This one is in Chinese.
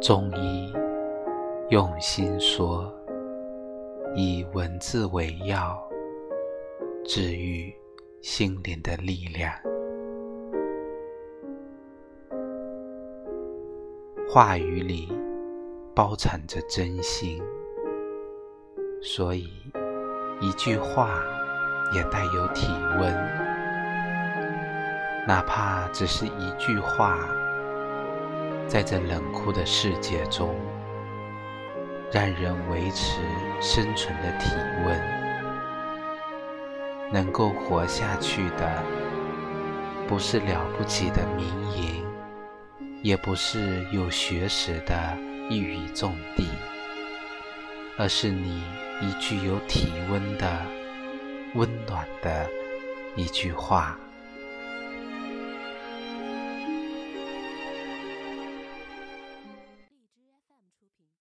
中医用心说，以文字为药，治愈心灵的力量。话语里包藏着真心，所以一句话也带有体温，哪怕只是一句话。在这冷酷的世界中，让人维持生存的体温，能够活下去的，不是了不起的名言，也不是有学识的一语中的，而是你一句有体温的、温暖的一句话。